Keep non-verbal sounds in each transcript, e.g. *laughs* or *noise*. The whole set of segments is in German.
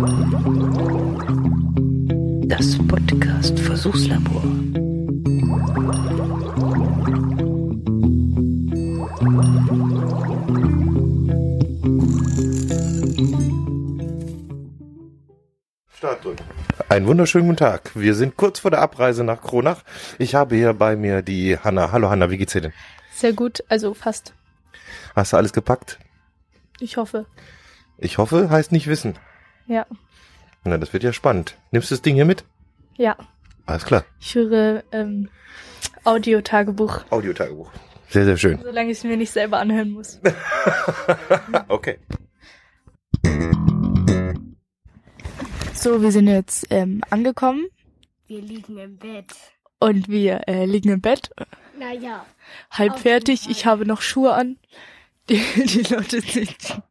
Das Podcast Versuchslabor. Start drücken. Einen wunderschönen guten Tag. Wir sind kurz vor der Abreise nach Kronach. Ich habe hier bei mir die Hanna. Hallo Hanna, wie geht's dir denn? Sehr gut, also fast. Hast du alles gepackt? Ich hoffe. Ich hoffe, heißt nicht wissen. Ja. Na, das wird ja spannend. Nimmst du das Ding hier mit? Ja. Alles klar. Ich höre ähm, Audiotagebuch, Audiotagebuch. Sehr, sehr schön. solange ich es mir nicht selber anhören muss. *laughs* okay. So, wir sind jetzt ähm, angekommen Wir liegen im Bett. und wir äh, liegen im Bett, Naja, halb fertig. Ich habe noch Schuhe an. *laughs* Die, die Leute zieht,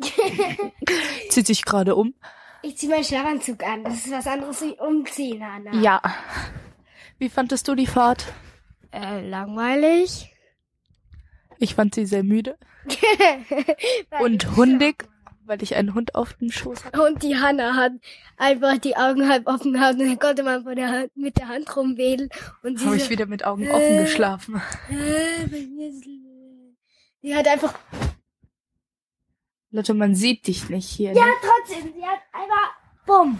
*laughs* zieht sich gerade um. ich zieh meinen Schlafanzug an. Das ist was anderes wie umziehen, Hanna. Ja. Wie fandest du die Fahrt? Äh, langweilig. Ich fand sie sehr müde *laughs* und hundig, weil ich einen Hund auf dem Schoß hatte. Und die Hanna hat einfach die Augen halb offen gehabt und dann konnte man der Hand, mit der Hand rumwedeln. Und sie Habe ich wieder mit Augen offen Äh. geschlafen. äh, die hat einfach, Leute, man sieht dich nicht hier. ja, Ne? trotzdem, sie hat einfach, bumm,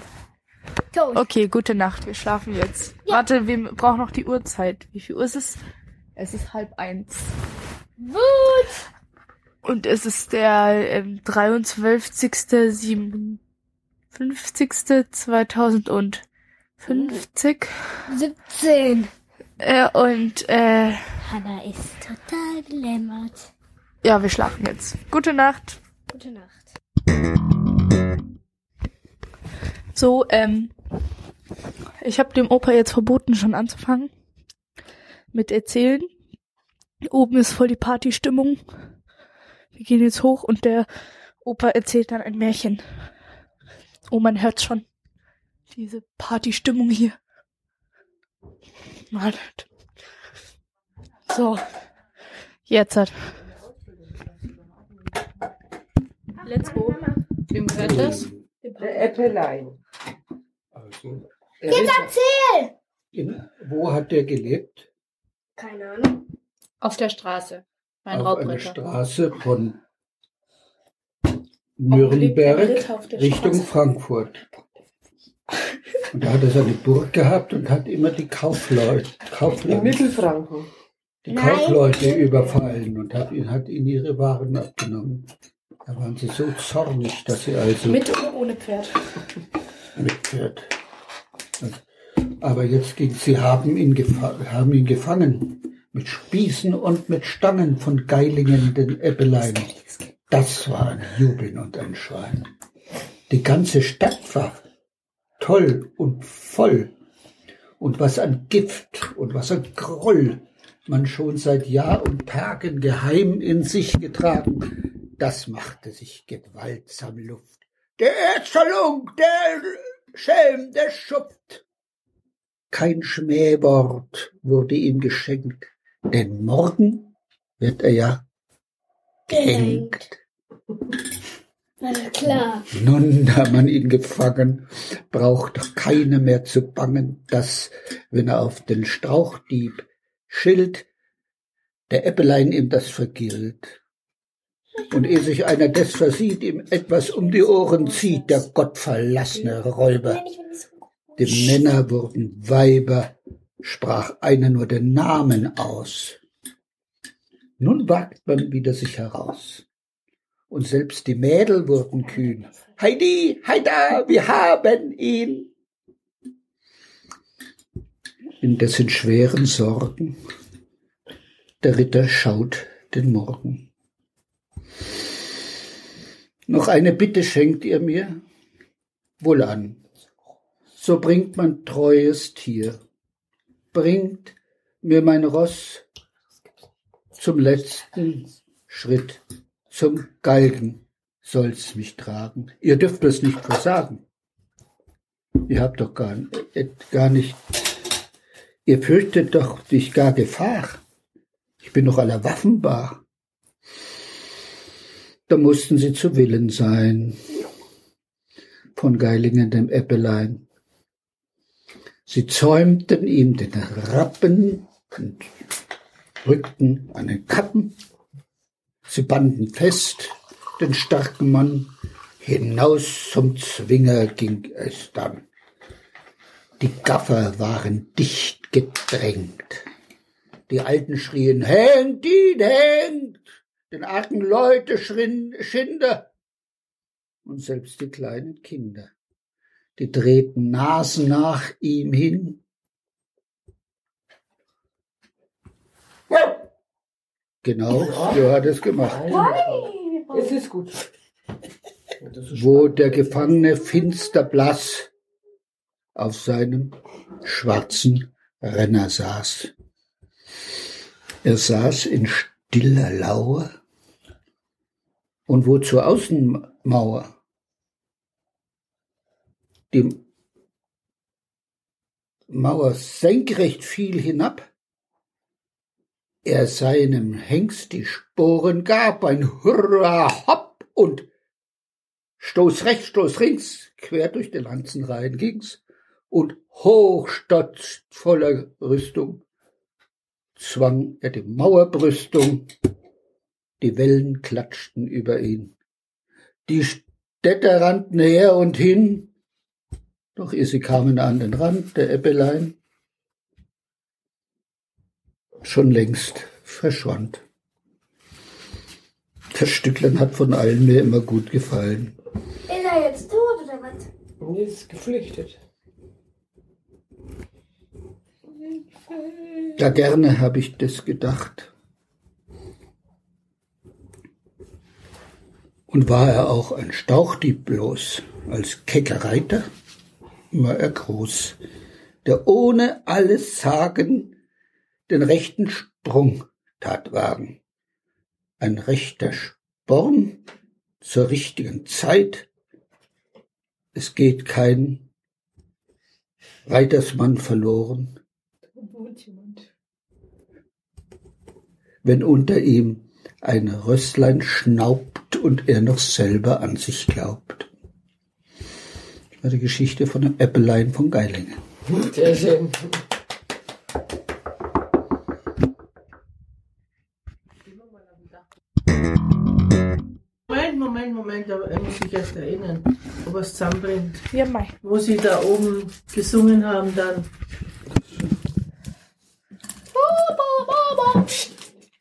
tot. Okay, gute Nacht. Wir schlafen jetzt. Ja. Warte, wir brauchen noch die Uhrzeit. Wie viel Uhr ist es? Es ist halb eins. Wut. Und es ist der ähm, 23. 57. 2050. 17. Äh, und äh, Hanna ist total belämmert. ja, wir schlafen jetzt. Gute Nacht. Gute Nacht. So, ähm, ich habe dem Opa jetzt verboten, schon anzufangen mit erzählen. Oben ist voll die Partystimmung. Wir gehen jetzt hoch und der Opa erzählt dann ein Märchen. Oh, man hört schon diese Partystimmung hier. Wartet. So, jetzt hat. Let's go. Wem gehört das? Der Äppelein. Also, Jetzt erzähl! in, wo hat der gelebt? Keine Ahnung. Auf der Straße. Ein Auf einer Raubritter. Straße von Nürnberg der Richtung Straße? Frankfurt. Und da hat er seine Burg gehabt und hat immer die Kaufleute, Kaufleute, Mittelfranken. die. Kaufleute überfallen und hat, ihn- hat ihnen ihre Waren abgenommen. Da waren sie so zornig, dass sie also Mit oder ohne Pferd? mit Pferd. Aber jetzt ging, sie haben ihn, haben ihn gefangen. Mit Spießen und mit Stangen von Geilingen, den Äppelein. Das war ein Jubeln und ein Schwein. Die ganze Stadt war toll und voll. Und was an Gift und was an Groll man schon seit Jahr und Tagen geheim in sich getragen, das machte sich gewaltsam Luft. Der Erzerlung, der Schelm, der Schuft. Kein Schmähwort wurde ihm geschenkt, denn morgen wird er ja gehängt. Na klar. Nun, da man ihn gefangen, braucht doch keiner mehr zu bangen, dass, wenn er auf den Strauchdieb schilt, der Äppelein ihm das vergilt. Und ehe sich einer des versieht, ihm etwas um die Ohren zieht, der gottverlassene Räuber. Die Männer wurden Weiber, sprach einer nur den Namen aus. Nun wagt man wieder sich heraus. Und selbst die Mädel wurden kühn. Heidi, heida, wir haben ihn. In dessen schweren Sorgen der Ritter schaut den Morgen. Noch eine Bitte schenkt ihr mir? Wohlan. So bringt man treues Tier. Bringt mir mein Ross zum letzten Schritt, zum Galgen soll's mich tragen. Ihr dürft es nicht versagen. Ihr habt doch gar, gar nicht, ihr fürchtet doch nicht gar Gefahr. Ich bin noch aller Waffen bar. Da mussten sie zu Willen sein. von Geilingen dem Äppelein. Sie zäumten ihm den Rappen und rückten den Kappen. Sie banden fest den starken Mann. Hinaus zum Zwinger ging es dann. Die Gaffer waren dicht gedrängt. Die Alten schrien, hängt ihn, hängt! Den argen Leute schrien Schinder. Und selbst die kleinen Kinder, die drehten Nasen nach ihm hin. Genau, so hat es gemacht. Es ist gut. Wo der Gefangene finster blass auf seinem schwarzen Renner saß. Er saß in stiller Lauer? Und wo zur Außenmauer? Die Mauer senkrecht fiel hinab, er seinem Hengst die Sporen gab, ein Hurra, hopp und Stoß rechts, Stoß links, quer durch den Lanzenreihen ging's und hochstotzt voller Rüstung zwang er die Mauerbrüstung, die Wellen klatschten über ihn. Die Städter rannten her und hin, doch ehe sie kamen an den Rand der Eppelein, schon längst verschwand. Das Stücklein hat von allen mir immer gut gefallen. Ist er jetzt tot oder was? Und ist geflüchtet. Ja, gerne habe ich das gedacht. Und war er auch ein Stauchdieb bloß, als kecker Reiter, war er groß, der ohne alles Sagen den rechten Sprung tat wagen. Ein rechter Sporn zur richtigen Zeit. Es geht kein Reitersmann verloren, wenn unter ihm ein Rösslein schnaubt und er noch selber an sich glaubt. Das war die Geschichte von dem Äppelein von Geilingen. Sehr schön. Moment, Moment, Moment, aber er muss sich erst erinnern, ob er es zusammenbringt. Ja, mei. Wo sie da oben gesungen haben dann.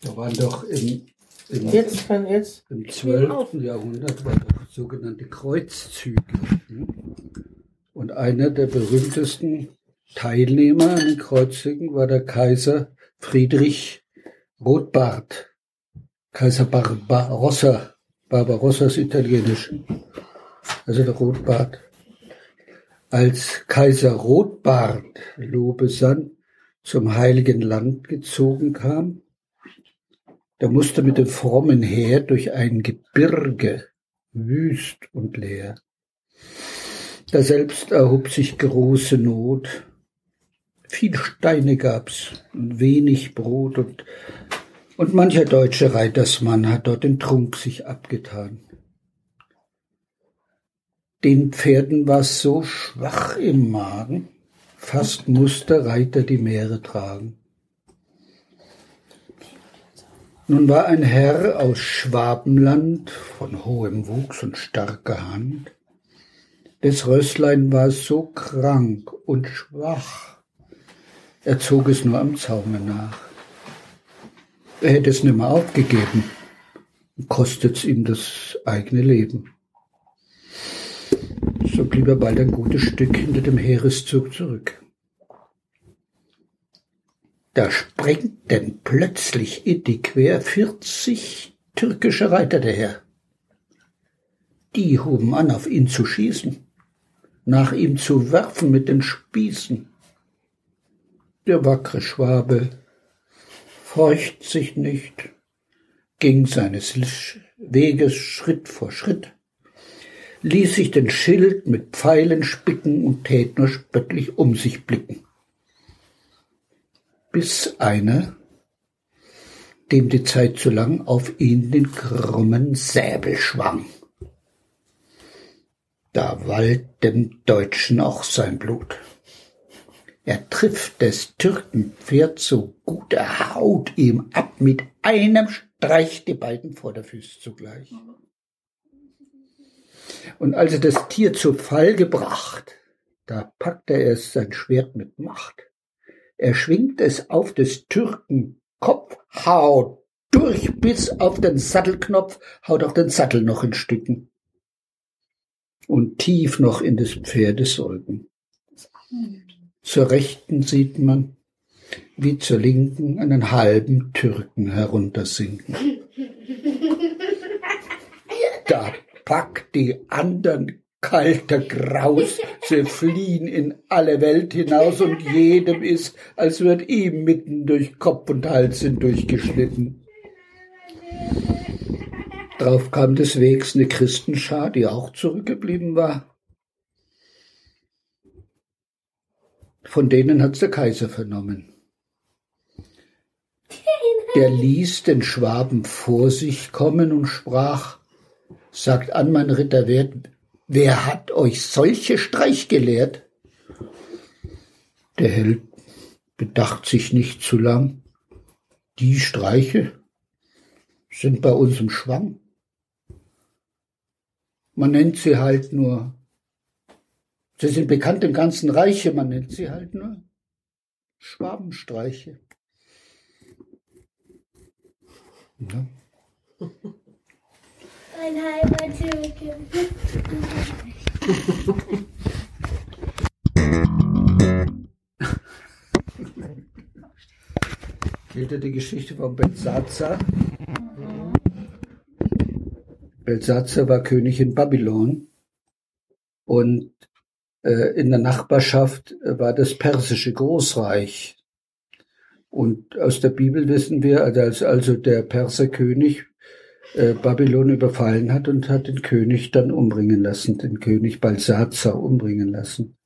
Da waren doch im, im, Jetzt kann jetzt. im 12. Jahrhundert waren doch sogenannte Kreuzzüge. Und einer der berühmtesten Teilnehmer an den Kreuzzügen war der Kaiser Friedrich Rotbart. Kaiser Barbarossa. Barbarossa ist italienisch. Also der Rotbart. Als Kaiser Rotbart Lobesan zum Heiligen Land gezogen kam, da musste mit dem frommen Heer durch ein Gebirge, wüst und leer. Da selbst erhob sich große Not. Viel Steine gab's und wenig Brot und, und mancher deutsche Reitersmann hat dort den Trunk sich abgetan. Den Pferden war's so schwach im Magen, fast musste Reiter die Meere tragen. Nun war ein Herr aus Schwabenland von hohem Wuchs und starker Hand. Des Rösslein war so krank und schwach, er zog es nur am Zaume nach. Er hätte es nimmer aufgegeben, kostet's ihm das eigene Leben. So blieb er bald ein gutes Stück hinter dem Heereszug zurück. Da sprengten plötzlich in die Quer vierzig türkische Reiter daher. Die hoben an, auf ihn zu schießen, nach ihm zu werfen mit den Spießen. Der wackre Schwabe feucht sich nicht, ging seines Weges Schritt vor Schritt, ließ sich den Schild mit Pfeilen spicken und tät nur spöttlich um sich blicken bis einer, dem die Zeit zu lang, auf ihn den krummen Säbel schwang. Da wallt dem Deutschen auch sein Blut. Er trifft des Türken Pferd so gut, er haut ihm ab mit einem Streich die beiden Vorderfüße zugleich. Und als er das Tier zu Fall gebracht, da packte er es sein Schwert mit Macht. Er schwingt es auf des Türken Kopf, haut durch bis auf den Sattelknopf, haut auch den Sattel noch in Stücken. Und tief noch in des Pferdes Säugen. Zur Rechten sieht man, wie zur Linken einen halben Türken heruntersinken. Da packt die andern kalter Graus, sie fliehen in alle Welt hinaus und jedem ist, als wird ihm mitten durch Kopf und Hals hindurchgeschnitten. Drauf kam des Wegs eine Christenschar, die auch zurückgeblieben war. Von denen hat's der Kaiser vernommen. Der ließ den Schwaben vor sich kommen und sprach, sagt an, mein Ritter Wert, wer hat euch solche Streich gelehrt? Der Held bedacht sich nicht zu lang. Die Streiche sind bei uns im Schwang. Man nennt sie halt nur, sie sind bekannt im ganzen Reiche, man nennt sie halt nur Schwabenstreiche. Ja. *laughs* Ein halber Türke. Kennt ihr die Geschichte von Belsazar? Belsazar war König in Babylon und äh, in der Nachbarschaft äh, war das persische Großreich. Und aus der Bibel wissen wir, also als also der Perserkönig äh, Babylon überfallen hat und hat den König dann umbringen lassen, den König Balsazar umbringen lassen.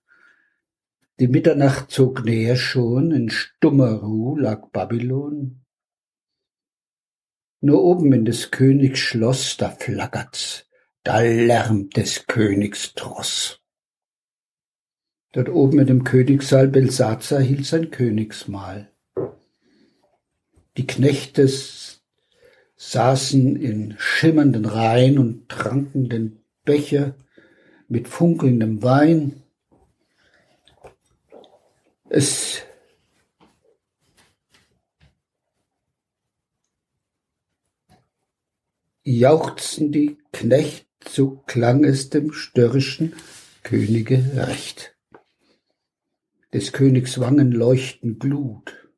Die Mitternacht zog näher schon, in stummer Ruh lag Babylon. Nur oben in des Königs Schloss, da flackert's, da lärmt des Königs Tross. Dort oben in dem Königssaal Belsazar hielt sein Königsmahl. Die Knechte saßen in schimmernden Reihen und tranken den Becher mit funkelndem Wein. Es jauchzten die Knecht, so klang es dem störrischen Könige recht. Des Königs Wangen leuchten Glut.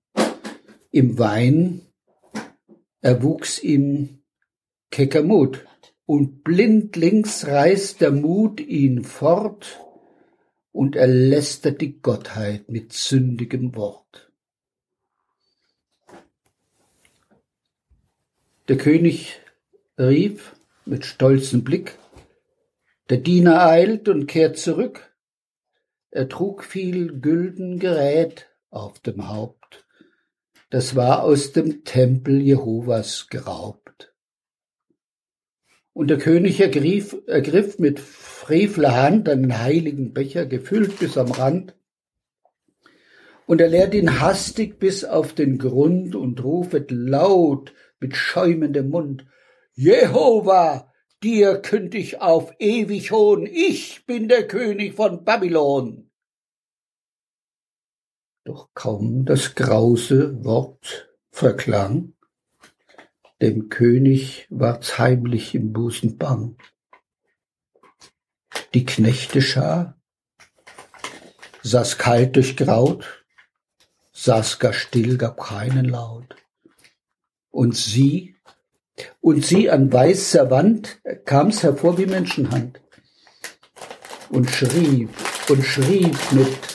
Im Wein erwuchs ihm kecker Mut, und blindlings reißt der Mut ihn fort, und er lästert die Gottheit mit sündigem Wort. Der König rief mit stolzem Blick, der Diener eilt und kehrt zurück. Er trug viel gülden Gerät auf dem Haupt. Das war aus dem Tempel Jehovas geraubt. Und der König ergriff, ergriff mit frevler Hand einen heiligen Becher, gefüllt bis am Rand, und er leert ihn hastig bis auf den Grund und rufet laut mit schäumendem Mund, Jehova, dir künd ich auf ewig hohn, ich bin der König von Babylon. Doch kaum das grause Wort verklang, dem König ward's heimlich im Busen bang. Die Knechteschar saß kalt durchgraut, saß gar still, gab keinen Laut. Und sie und sie an weißer Wand kam's hervor wie Menschenhand und schrieb und schrieb mit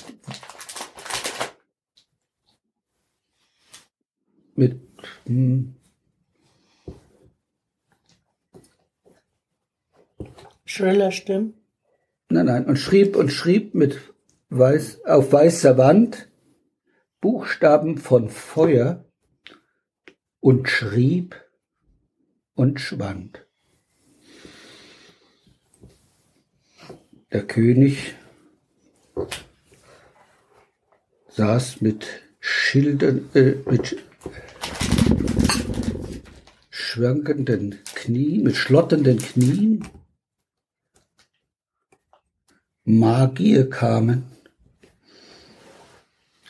mit hm, Schriller Stimmen. nein nein und schrieb und schrieb mit weiß auf weißer Wand Buchstaben von Feuer und schrieb und schwand. Der König saß mit Schildern, äh, mit schwankenden Knien, mit schlotternden Knien. Magier kamen,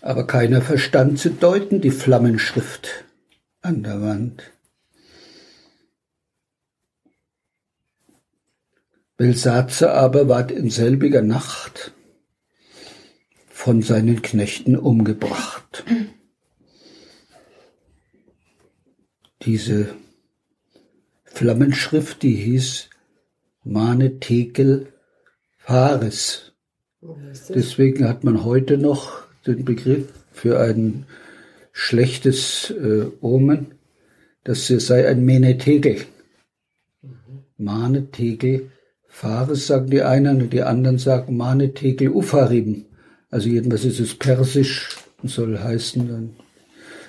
aber keiner verstand zu deuten die Flammenschrift an der Wand. Belsatzer aber ward in selbiger Nacht von seinen Knechten umgebracht. Diese Flammenschrift, die hieß Mane Tekel Fares. Deswegen hat man heute noch den Begriff für ein schlechtes äh, Omen, sie sei ein Menetegel. Mane Tegel Fares sagen die einen und die anderen sagen Mane Tegel Ufarim. Also jedenfalls ist es persisch und soll heißen, ein,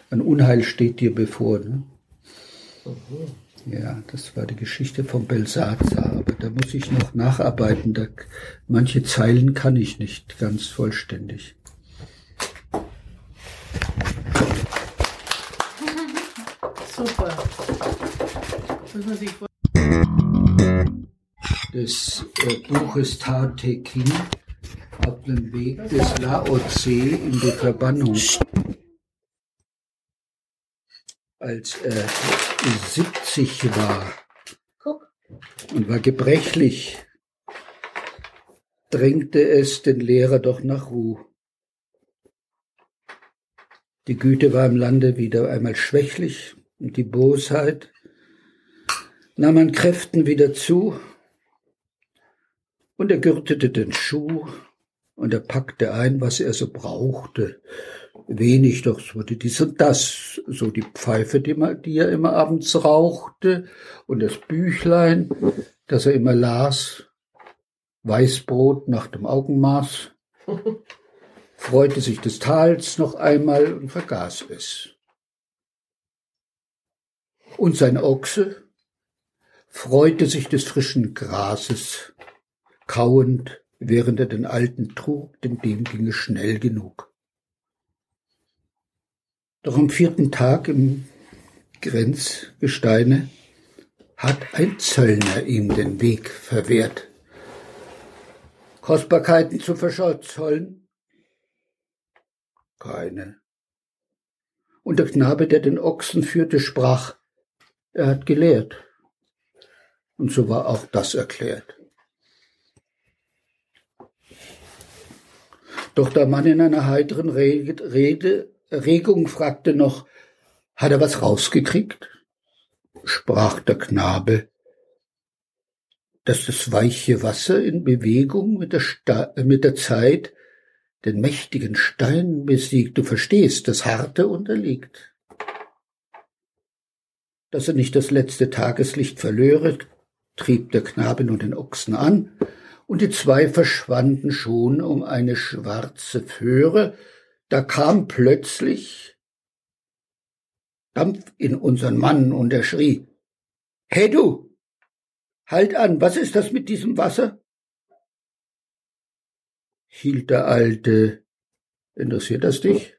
ein Unheil steht dir bevor. Ne? Ja, das war die Geschichte von Belsazar, aber da muss ich noch nacharbeiten. Da, manche Zeilen kann ich nicht ganz vollständig. *laughs* Super. Muss man sich vor- des äh, Buches Tate King auf dem Weg des Lao Tse in die Verbannung. Als er 70 war Guck. und war gebrechlich, drängte es den Lehrer doch nach Ruhe. Die Güte war im Lande wieder einmal schwächlich und die Bosheit nahm an Kräften wieder zu und er gürtete den Schuh und er packte ein, was er so brauchte. Wenig, doch es wurde dies und das, so die Pfeife, die, man, die er immer abends rauchte und das Büchlein, das er immer las, Weißbrot nach dem Augenmaß, *laughs* freute sich des Tals noch einmal und vergaß es. Und sein Ochse freute sich des frischen Grases, kauend, während er den Alten trug, denn dem ging es schnell genug. Doch am vierten Tag im Grenzgesteine hat ein Zöllner ihm den Weg verwehrt. Kostbarkeiten zu verschollen? Keine. Und der Knabe, der den Ochsen führte, sprach, er hat gelehrt. Und so war auch das erklärt. Doch der Mann in einer heiteren Rede, Rede, Regung fragte noch, hat er was rausgekriegt? Sprach der Knabe, dass das weiche Wasser in Bewegung mit der, Sta mit der Zeit den mächtigen Stein besiegt. Du verstehst, das Harte unterliegt. Dass er nicht das letzte Tageslicht verlöre, trieb der Knabe nun den Ochsen an, und die zwei verschwanden schon um eine schwarze Föhre, da kam plötzlich Dampf in unseren Mann, und er schrie, Hey du, halt an, was ist das mit diesem Wasser? Hielt der Alte, interessiert das dich?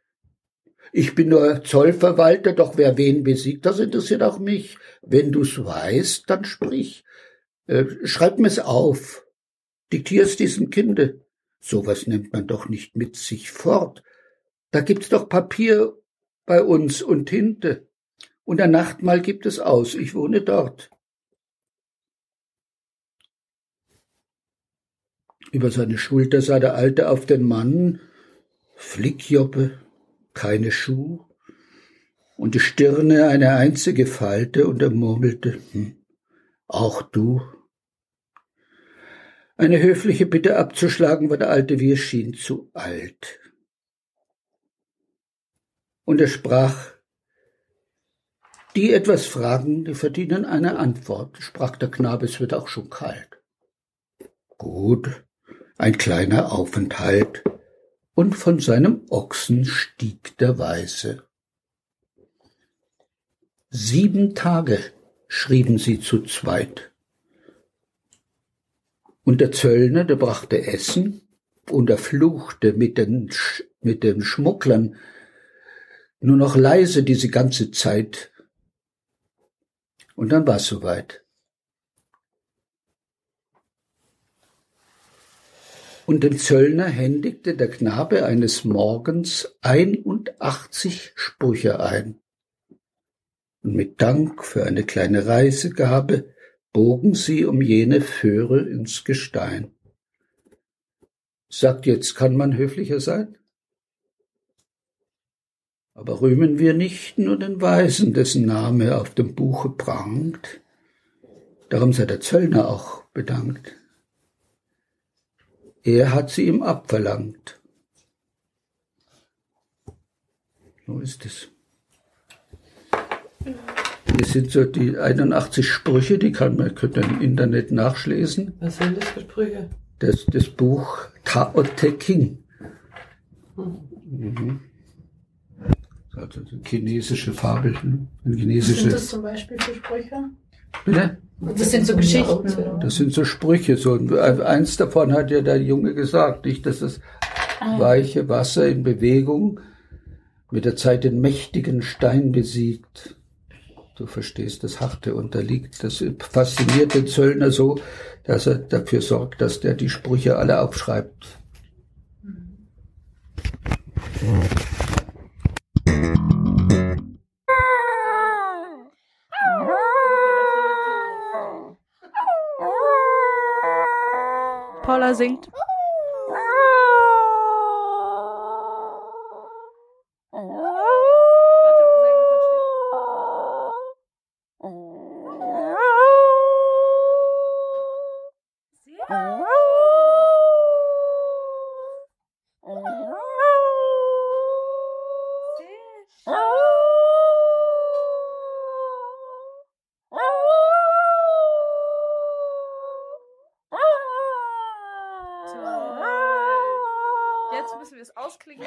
Ich bin nur Zollverwalter, doch wer wen besiegt, das interessiert auch mich. Wenn du's weißt, dann sprich. Äh, schreib mir's auf. Diktier's diesem Kinde. Sowas nimmt man doch nicht mit sich fort. Da gibt's doch Papier bei uns und Tinte. Und ein Nachtmahl gibt es aus. Ich wohne dort. Über seine Schulter sah der Alte auf den Mann. Flickjoppe, keine Schuh und die Stirne eine einzige Falte und er murmelte, hm, auch du. Eine höfliche Bitte abzuschlagen war der alte Wier schien zu alt. Und er sprach, die etwas fragen, die verdienen eine Antwort, sprach der Knabe, es wird auch schon kalt. Gut, ein kleiner Aufenthalt, und von seinem Ochsen stieg der Weise. Sieben Tage schrieben sie zu zweit. Und der Zöllner, der brachte Essen und er fluchte mit den, Sch- mit den Schmugglern nur noch leise diese ganze Zeit. Und dann war es soweit. Und dem Zöllner händigte der Knabe eines Morgens 81 Sprüche ein. Und mit Dank für eine kleine Reisegabe bogen sie um jene Föhre ins Gestein. Sagt jetzt, kann man höflicher sein? Aber rühmen wir nicht nur den Weisen, dessen Name auf dem Buche prangt. Darum sei der Zöllner auch bedankt. Er hat sie ihm abverlangt. So ist es. Das sind so die 81 Sprüche, die kann man könnt ihr im Internet nachlesen. Was sind das für Sprüche? Das, das Buch Tao Te King. Mhm. Also chinesische Fabel, ne? ein Was sind chinesische. das zum Beispiel für Sprüche? Bitte? Das sind so Geschichten. Das sind so Sprüche. So. Eins davon hat ja der Junge gesagt, nicht, dass das weiche Wasser in Bewegung mit der Zeit den mächtigen Stein besiegt. Du verstehst, das Harte unterliegt. Das fasziniert den Zöllner so, dass er dafür sorgt, dass der die Sprüche alle aufschreibt. Paula singt. Jetzt müssen wir es ausklingen.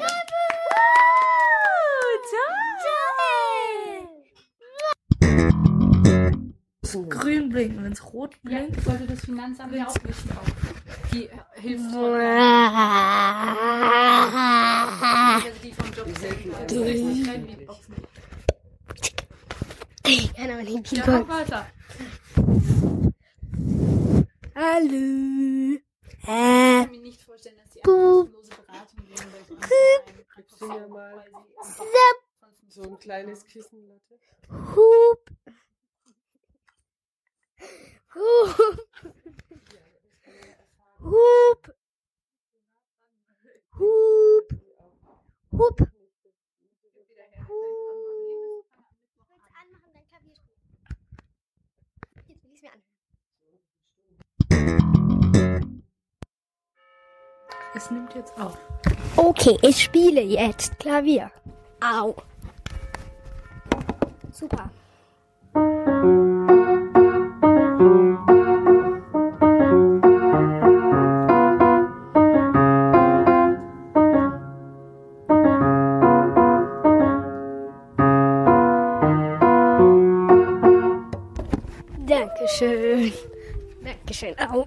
Grün blinken, wenn es rot Ja, blinkt. sollte das Finanzamt ja auch wissen. Auch. Die hilft die vom Job Boxen. Ich kann aber nicht Ja, Ping-Pong. mach weiter. Hallo. Ich Äh, kann mir nicht vorstellen, dass die eine kostenlose Beratung geben ja Weil sie- so ein kleines Kissen, Leute. Hup. Hup. Hup. Hup. Hup. Jetzt will ich's mir anhören. Es nimmt jetzt auf. Okay, ich spiele jetzt Klavier. Au. Super. Dankeschön. Dankeschön. Au, au.